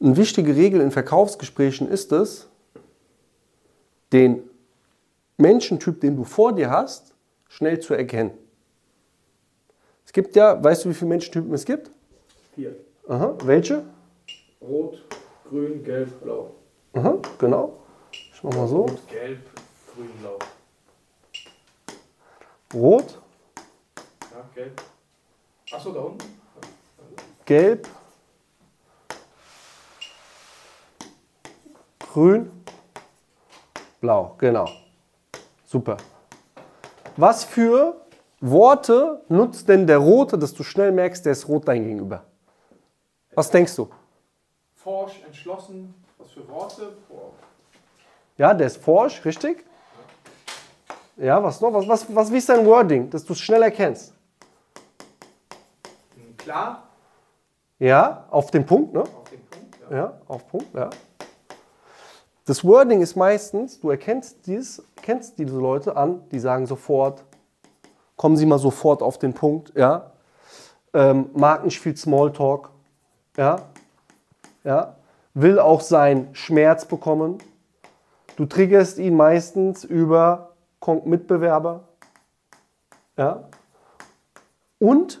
Eine wichtige Regel in Verkaufsgesprächen ist es, den Menschentyp, den du vor dir hast, schnell zu erkennen. Es gibt ja, weißt du, wie viele Menschentypen es gibt? Vier. Aha. Welche? Rot, grün, gelb, blau. Aha, genau. Ich mach mal so. Rot, gelb, grün, blau. Rot, Ja, gelb. Achso, da unten. gelb, grün, blau. Genau. Super. Was für Worte nutzt denn der Rote, dass du schnell merkst, der ist rot dein Gegenüber? Was denkst du? Forsch, entschlossen. Was für Worte? Boah. Ja, der ist forsch, richtig? Ja, was noch? Was, was, was, wie ist dein Wording, dass du es schnell erkennst? Klar, Ja, auf den Punkt, ne? auf den Punkt. Ja. Ja, auf Punkt, ja. Das Wording ist meistens, du erkennst dies, kennst diese Leute an, die sagen sofort, kommen Sie mal sofort auf den Punkt, ja. Ähm, mag nicht viel Smalltalk, ja. Ja. Will auch seinen Schmerz bekommen. Du triggerst ihn meistens über Mitbewerber, ja. Und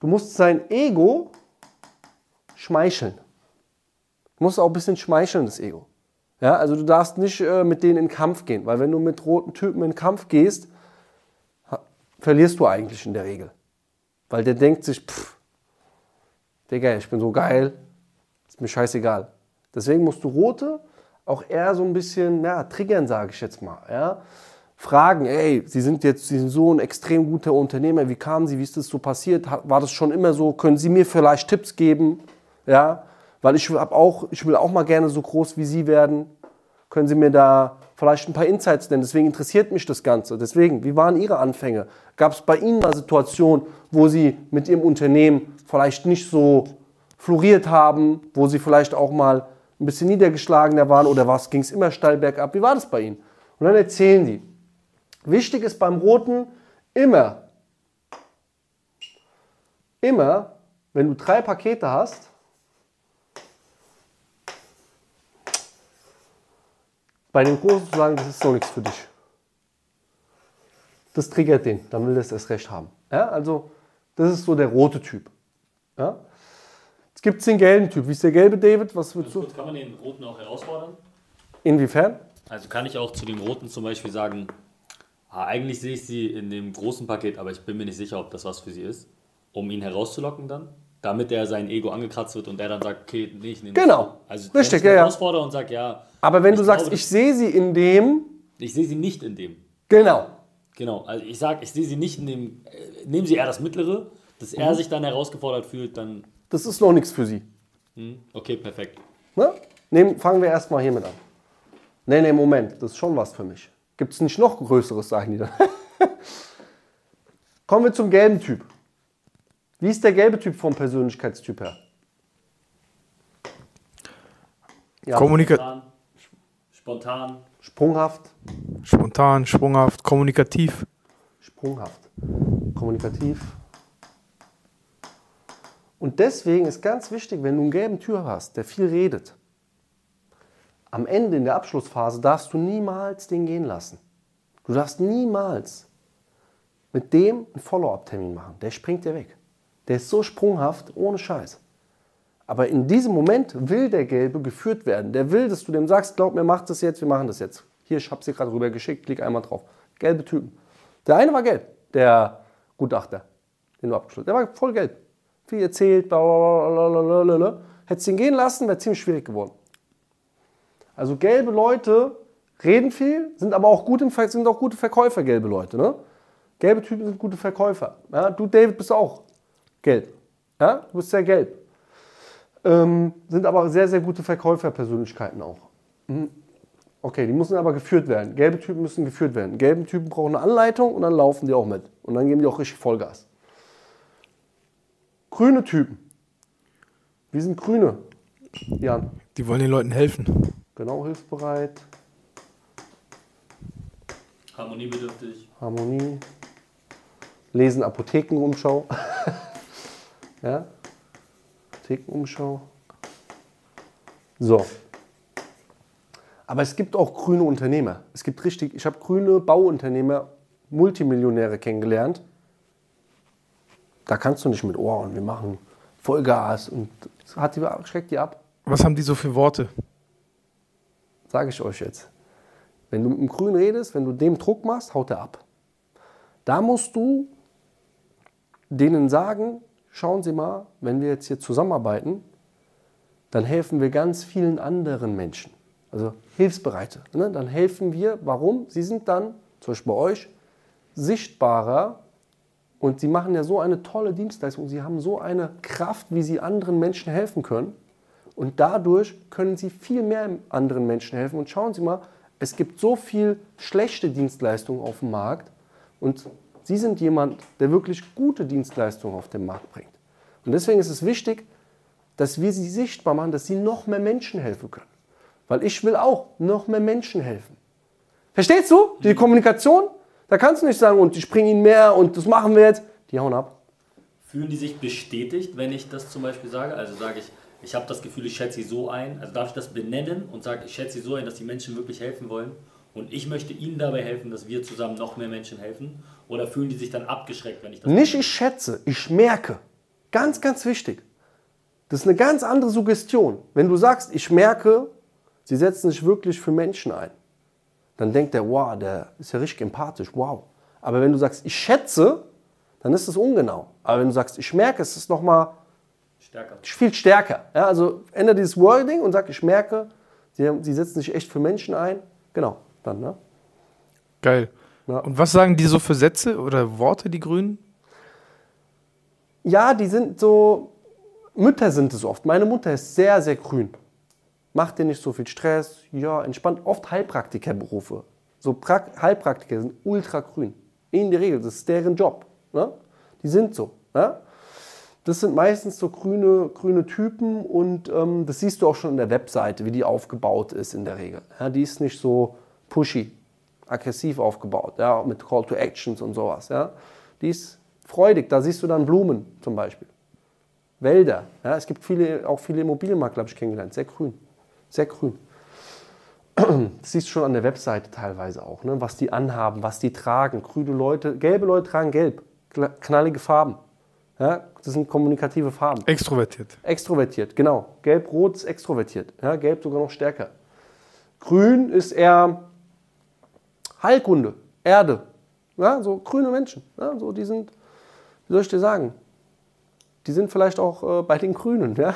du musst sein Ego schmeicheln. Du musst auch ein bisschen schmeicheln, das Ego. Ja, also du darfst nicht äh, mit denen in Kampf gehen, weil wenn du mit roten Typen in Kampf gehst, verlierst du eigentlich in der Regel. Weil der denkt sich, pff, Digga, ich bin so geil, ist mir scheißegal. Deswegen musst du rote auch eher so ein bisschen, ja, triggern, sage ich jetzt mal. Ja? Fragen, ey, Sie sind jetzt Sie sind so ein extrem guter Unternehmer, wie kamen Sie, wie ist das so passiert? War das schon immer so? Können Sie mir vielleicht Tipps geben? Ja, weil ich, hab auch, ich will auch mal gerne so groß wie Sie werden. Können Sie mir da vielleicht ein paar Insights nennen? Deswegen interessiert mich das Ganze. Deswegen, wie waren Ihre Anfänge? Gab es bei Ihnen mal Situationen, wo Sie mit Ihrem Unternehmen vielleicht nicht so floriert haben, wo Sie vielleicht auch mal ein bisschen niedergeschlagener waren oder was, ging es immer steil bergab? Wie war das bei Ihnen? Und dann erzählen die. Wichtig ist beim Roten immer, immer, wenn du drei Pakete hast, bei dem Großen zu sagen, das ist so nichts für dich. Das triggert den, dann will er es erst recht haben. Ja, also, das ist so der rote Typ. Ja? Jetzt gibt es den gelben Typ. Wie ist der gelbe, David? Was würdest du? Kurz, kann man den Roten auch herausfordern? Inwiefern? Also kann ich auch zu dem Roten zum Beispiel sagen, ah, eigentlich sehe ich sie in dem großen Paket, aber ich bin mir nicht sicher, ob das was für sie ist, um ihn herauszulocken dann, damit er sein Ego angekratzt wird und er dann sagt, okay, nee, ich nehme das. Genau. Also Richtig, ja, herausfordere und sage, ja, Aber wenn du Ich sagst, glaube, ich sehe sie in dem, ich sehe sie nicht in dem. genau. Genau, also ich sage, ich sehe sie nicht in dem, äh, nehmen Sie eher das Mittlere, dass er Mhm. sich dann herausgefordert fühlt, dann, Das ist noch nichts für sie. hm, okay, perfekt. Ne? Nehmen, fangen wir erstmal hiermit an. Nee, nee, Moment, das ist schon was für mich. Gibt es nicht noch Größeres, sagen die dann. Kommen wir zum gelben Typ. Wie ist der gelbe Typ vom Persönlichkeitstyp her? Ja, Kommunika Spontan, sprunghaft, spontan, sprunghaft, kommunikativ. sprunghaft, kommunikativ. Und deswegen ist ganz wichtig, wenn du einen gelben Typ hast, der viel redet, am Ende in der Abschlussphase darfst du niemals den gehen lassen. Du darfst niemals mit dem einen Follow-up-Termin machen. Der springt dir weg. Der ist so sprunghaft, ohne Scheiß. Aber in diesem Moment will der Gelbe geführt werden. Der will, dass du dem sagst, glaub mir, mach das jetzt, wir machen das jetzt. Hier, ich hab's dir gerade rüber geschickt, klick einmal drauf. Gelbe Typen. Der eine war gelb, der Gutachter, den du abgeschlossen Der war voll gelb. Viel erzählt, blablabla. Hättest ihn gehen lassen, wäre ziemlich schwierig geworden. Also gelbe Leute reden viel, sind aber auch, gut im, sind auch gute Verkäufer, gelbe Leute. Ne? Gelbe Typen sind gute Verkäufer. Ja? Du, David, bist auch gelb. Ja? Du bist sehr gelb. Ähm, sind aber sehr, sehr gute Verkäuferpersönlichkeiten auch. Mhm. Okay, die müssen aber geführt werden. Gelbe Typen müssen geführt werden. Gelbe Typen brauchen eine Anleitung und dann laufen die auch mit. Und dann geben die auch richtig Vollgas. Grüne Typen. Wie sind Grüne? Jan. Die wollen den Leuten helfen. Genau hilfsbereit. harmoniebedürftig. Harmonie. Lesen Apothekenumschau. ja. Apothekenumschau. So. Aber es gibt auch grüne Unternehmer. Es gibt richtig, ich habe grüne Bauunternehmer, Multimillionäre kennengelernt. Da kannst du nicht mit, oh, und wir machen Vollgas und das hat die, schreckt die ab. Was haben die so für Worte? Sage ich euch jetzt. Wenn du mit dem Grün redest, wenn du dem Druck machst, haut er ab. Da musst du denen sagen, schauen Sie mal, wenn wir jetzt hier zusammenarbeiten, dann helfen wir ganz vielen anderen Menschen. Also Hilfsbereite. Ne? Dann helfen wir. Warum? Sie sind dann, zum Beispiel bei euch, sichtbarer und sie machen ja so eine tolle Dienstleistung. Sie haben so eine Kraft, wie sie anderen Menschen helfen können. Und dadurch können sie viel mehr anderen Menschen helfen. Und schauen Sie mal, es gibt so viel schlechte Dienstleistungen auf dem Markt. Und Sie sind jemand, der wirklich gute Dienstleistungen auf den Markt bringt. Und deswegen ist es wichtig, dass wir sie sichtbar machen, dass sie noch mehr Menschen helfen können. Weil ich will auch noch mehr Menschen helfen. Verstehst du die Kommunikation? Da kannst du nicht sagen, und ich bringe ihnen mehr und das machen wir jetzt. Die hauen ab. Fühlen die sich bestätigt, wenn ich das zum Beispiel sage? Also sage ich, ich habe das Gefühl, ich schätze sie so ein. Also darf ich das benennen und sage, ich schätze sie so ein, dass die Menschen wirklich helfen wollen. Und ich möchte ihnen dabei helfen, dass wir zusammen noch mehr Menschen helfen. Oder fühlen die sich dann abgeschreckt, wenn ich das Nicht ich schätze, ich merke. Ganz, ganz wichtig. Das ist eine ganz andere Suggestion. Wenn du sagst, ich merke, sie setzen sich wirklich für Menschen ein, dann denkt der, wow, der ist ja richtig empathisch, wow. Aber wenn du sagst, ich schätze, dann ist es ungenau. Aber wenn du sagst, ich merke, es ist nochmal stärker? viel stärker. Ja, also ändere dieses Wording und sag, ich merke, sie, sie setzen sich echt für Menschen ein. Genau, dann, ne? Geil. Ja. Und was sagen die so für Sätze oder Worte, die Grünen? Ja, die sind so, Mütter sind es oft. Meine Mutter ist sehr, sehr grün. Macht dir nicht so viel Stress, ja, entspannt. Oft Heilpraktikerberufe. So pra Heilpraktiker sind ultra grün. In der Regel, das ist deren Job. Ne? Die sind so. Ne? Das sind meistens so grüne, grüne Typen und ähm, das siehst du auch schon in der Webseite, wie die aufgebaut ist in der Regel. Ja, die ist nicht so pushy, aggressiv aufgebaut, ja, mit Call to Actions und sowas. Ja. Die ist freudig, da siehst du dann Blumen zum Beispiel. Wälder. Ja, es gibt viele, auch viele Immobilienmakler, habe ich kennengelernt, sehr grün. Sehr grün. Das siehst du schon an der Webseite teilweise auch, ne? was die anhaben, was die tragen. Grüne Leute, gelbe Leute tragen gelb, knallige Farben. Ja? Das sind kommunikative Farben. Extrovertiert. Extrovertiert, genau. Gelb-Rot ist extrovertiert. Ja, gelb sogar noch stärker. Grün ist eher Heilkunde, Erde. Ja, so grüne Menschen. Ja, so, die sind, wie soll ich dir sagen, die sind vielleicht auch äh, bei den Grünen. Ja?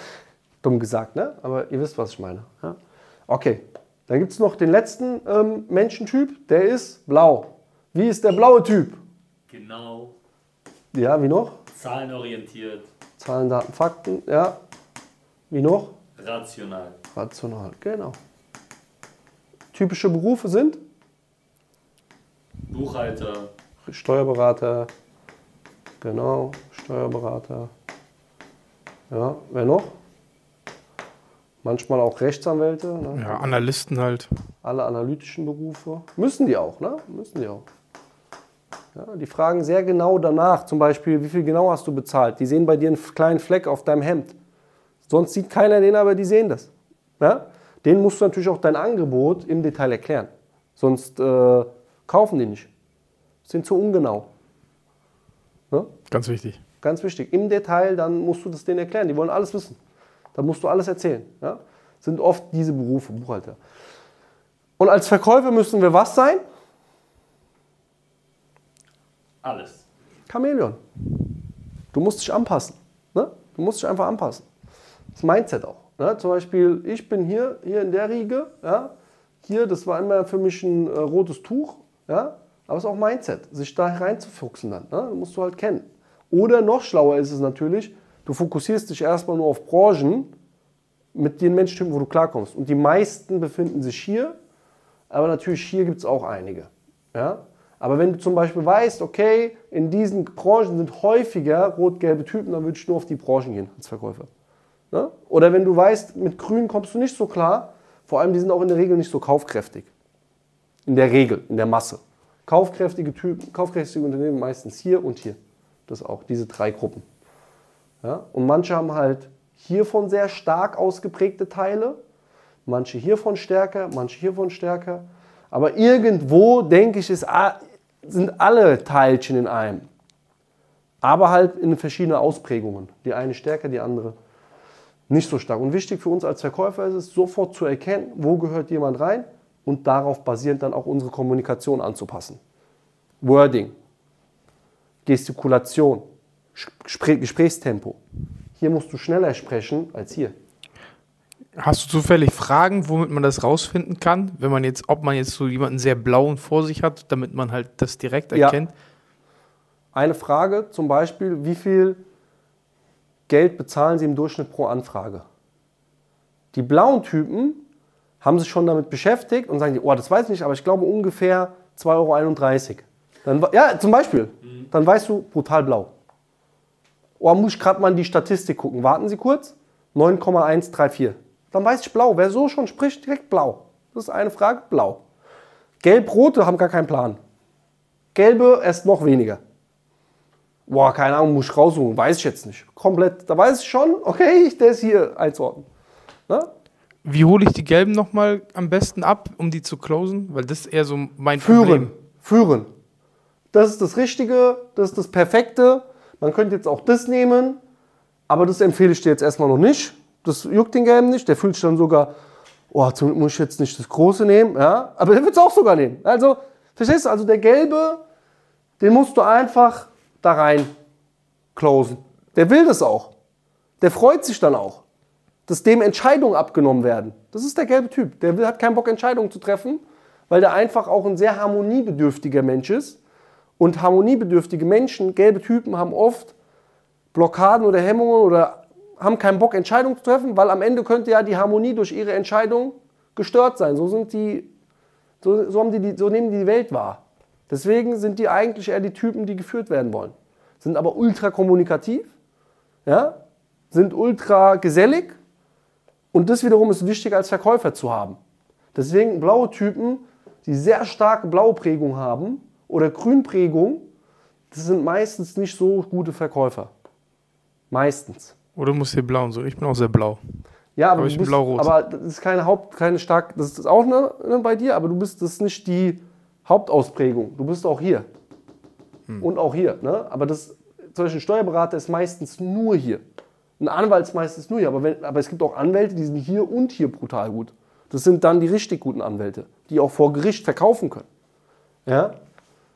Dumm gesagt, ne? aber ihr wisst, was ich meine. Ja? Okay, dann gibt es noch den letzten ähm, Menschentyp, der ist blau. Wie ist der blaue Typ? Genau. Ja, wie noch? Zahlenorientiert, Zahlen, Daten, Fakten. Ja. Wie noch? rational. Rational, genau. Typische Berufe sind Buchhalter, Steuerberater, genau, Steuerberater. Ja, wer noch? Manchmal auch Rechtsanwälte, ne? Ja, Analysten halt. alle analytischen Berufe. Müssen die auch, ne? Müssen die auch. Ja, die fragen sehr genau danach, zum Beispiel, wie viel genau hast du bezahlt? Die sehen bei dir einen kleinen Fleck auf deinem Hemd. Sonst sieht keiner den, aber die sehen das. Ja? Denen musst du natürlich auch dein Angebot im Detail erklären. Sonst äh, kaufen die nicht. Sind zu ungenau. Ne? Ganz wichtig. Ganz wichtig. Im Detail, dann musst du das denen erklären. Die wollen alles wissen. Da musst du alles erzählen. Ja? Sind oft diese Berufe, Buchhalter. Und als Verkäufer müssen wir was sein? alles. Chamäleon. Du musst dich anpassen. Ne? Du musst dich einfach anpassen. Das Mindset auch. Ne? Zum Beispiel, ich bin hier, hier in der Riege. Ja? Hier, das war immer für mich ein äh, rotes Tuch. Ja? Aber es ist auch Mindset, sich da reinzufuchsen dann. Ne? Das musst du halt kennen. Oder noch schlauer ist es natürlich, du fokussierst dich erstmal nur auf Branchen mit den Menschentypen, wo du klarkommst. Und die meisten befinden sich hier, aber natürlich hier gibt es auch einige. Ja? Aber wenn du zum Beispiel weißt, okay, in diesen Branchen sind häufiger rot-gelbe Typen, dann würde ich nur auf die Branchen gehen als Verkäufer. Ne? Oder wenn du weißt, mit Grün kommst du nicht so klar, vor allem die sind auch in der Regel nicht so kaufkräftig. In der Regel, in der Masse. Kaufkräftige Typen, kaufkräftige Unternehmen meistens hier und hier. Das auch, diese drei Gruppen. Ja? Und manche haben halt hiervon sehr stark ausgeprägte Teile, manche hiervon stärker, manche hiervon stärker. Aber irgendwo, denke ich, ist, sind alle Teilchen in einem. Aber halt in verschiedenen Ausprägungen. Die eine stärker, die andere nicht so stark. Und wichtig für uns als Verkäufer ist es, sofort zu erkennen, wo gehört jemand rein und darauf basierend dann auch unsere Kommunikation anzupassen. Wording, Gestikulation, Gesprächstempo. Hier musst du schneller sprechen als hier. Hast du zufällig Fragen, womit man das rausfinden kann? Wenn man jetzt, ob man jetzt so jemanden sehr blauen vor sich hat, damit man halt das direkt Ja. erkennt? Eine Frage zum Beispiel, wie viel Geld bezahlen Sie im Durchschnitt pro Anfrage? Die blauen Typen haben sich schon damit beschäftigt und sagen, die, oh, das weiß ich nicht, aber ich glaube ungefähr 2,31 Euro. Dann, ja, zum Beispiel. Dann weißt du, brutal blau. Oh, muss ich gerade mal in die Statistik gucken. Warten Sie kurz. 9,134. Dann weiß ich blau. Wer so schon spricht, direkt blau. Das ist eine Frage, blau. Gelb-rote haben gar keinen Plan. Gelbe erst noch weniger. Boah, keine Ahnung, muss ich raussuchen, weiß ich jetzt nicht. Komplett, da weiß ich schon, okay, ich der ist hier einzuordnen. Ne? Wie hole ich die gelben nochmal am besten ab, um die zu closen? Weil das ist eher so mein Führen, Problem. führen. Das ist das Richtige, das ist das Perfekte. Man könnte jetzt auch das nehmen, aber das empfehle ich dir jetzt erstmal noch nicht. Das juckt den Gelben nicht, der fühlt sich dann sogar, oh, zum Glück muss ich jetzt nicht das Große nehmen, ja, aber der wird es auch sogar nehmen. Also, verstehst du, also der Gelbe, den musst du einfach da rein closen. Der will das auch. Der freut sich dann auch, dass dem Entscheidungen abgenommen werden. Das ist der gelbe Typ. Der hat keinen Bock, Entscheidungen zu treffen, weil der einfach auch ein sehr harmoniebedürftiger Mensch ist. Und harmoniebedürftige Menschen, gelbe Typen, haben oft Blockaden oder Hemmungen oder haben keinen Bock, Entscheidungen zu treffen, weil am Ende könnte ja die Harmonie durch ihre Entscheidung gestört sein. So sind die, so, so, haben die, so nehmen die die Welt wahr. Deswegen sind die eigentlich eher die Typen, die geführt werden wollen. Sind aber ultra kommunikativ, ja? sind ultra gesellig und das wiederum ist wichtig als Verkäufer zu haben. Deswegen blaue Typen, die sehr starke blaue Prägung haben oder Grünprägung, das sind meistens nicht so gute Verkäufer. Meistens. Oder muss hier blau und so? Ich bin auch sehr blau. Ja, aber, Aber ich du bin bist, blau-rot. aber das ist keine Haupt, keine stark, das ist auch ne, ne, bei dir, aber du bist, das ist nicht die Hauptausprägung. Du bist auch hier. Hm. Und auch hier. Ne? Aber das, zum Beispiel ein Steuerberater ist meistens nur hier. Ein Anwalt ist meistens nur hier. Aber, wenn, aber es gibt auch Anwälte, die sind hier und hier brutal gut. Das sind dann die richtig guten Anwälte, die auch vor Gericht verkaufen können. Ja?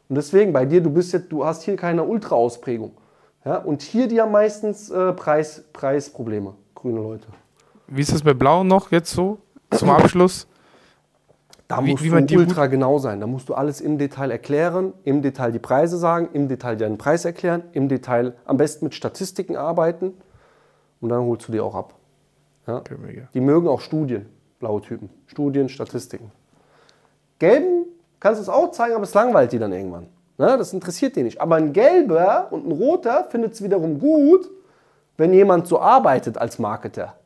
Und deswegen, bei dir, du bist jetzt, du hast hier keine Ultra-Ausprägung. Ja? Und hier, die haben meistens äh, Preis, Preisprobleme, grüne Leute. Wie ist das bei blau noch jetzt so? Zum Abschluss? Da Wie- musst wie man die du ultra genau sein. Da musst du alles im Detail erklären, im Detail die Preise sagen, im Detail deinen Preis erklären, im Detail am besten mit Statistiken arbeiten und dann holst du die auch ab. Okay, mega. Die mögen auch Studien, blaue Typen. Studien, Statistiken. Gelben kannst du es auch zeigen, aber es langweilt die dann irgendwann. Ne? Das interessiert die nicht. Aber ein gelber und ein roter findet es wiederum gut, wenn jemand so arbeitet als Marketer.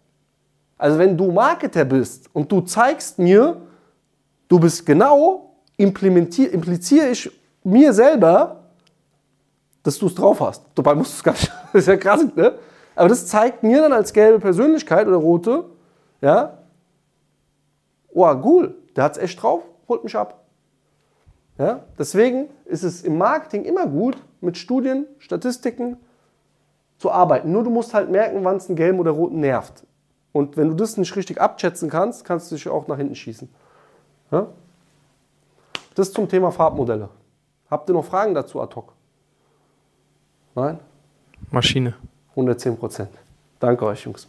Also wenn du Marketer bist und du zeigst mir, du bist genau, impliziere ich mir selber, dass du es drauf hast. Dabei musst du es gar nicht. Das ist ja krass, ne? Aber das zeigt mir dann als gelbe Persönlichkeit oder rote, ja, oh, cool, der hat es echt drauf, holt mich ab. Ja? Deswegen ist es im Marketing immer gut, mit Studien, Statistiken zu arbeiten. Nur du musst halt merken, wann es einen gelben oder roten nervt. Und wenn du das nicht richtig abschätzen kannst, kannst du dich auch nach hinten schießen. Ja? Das zum Thema Farbmodelle. Habt ihr noch Fragen dazu ad hoc? Nein? Maschine. 110 Prozent. Danke euch, Jungs.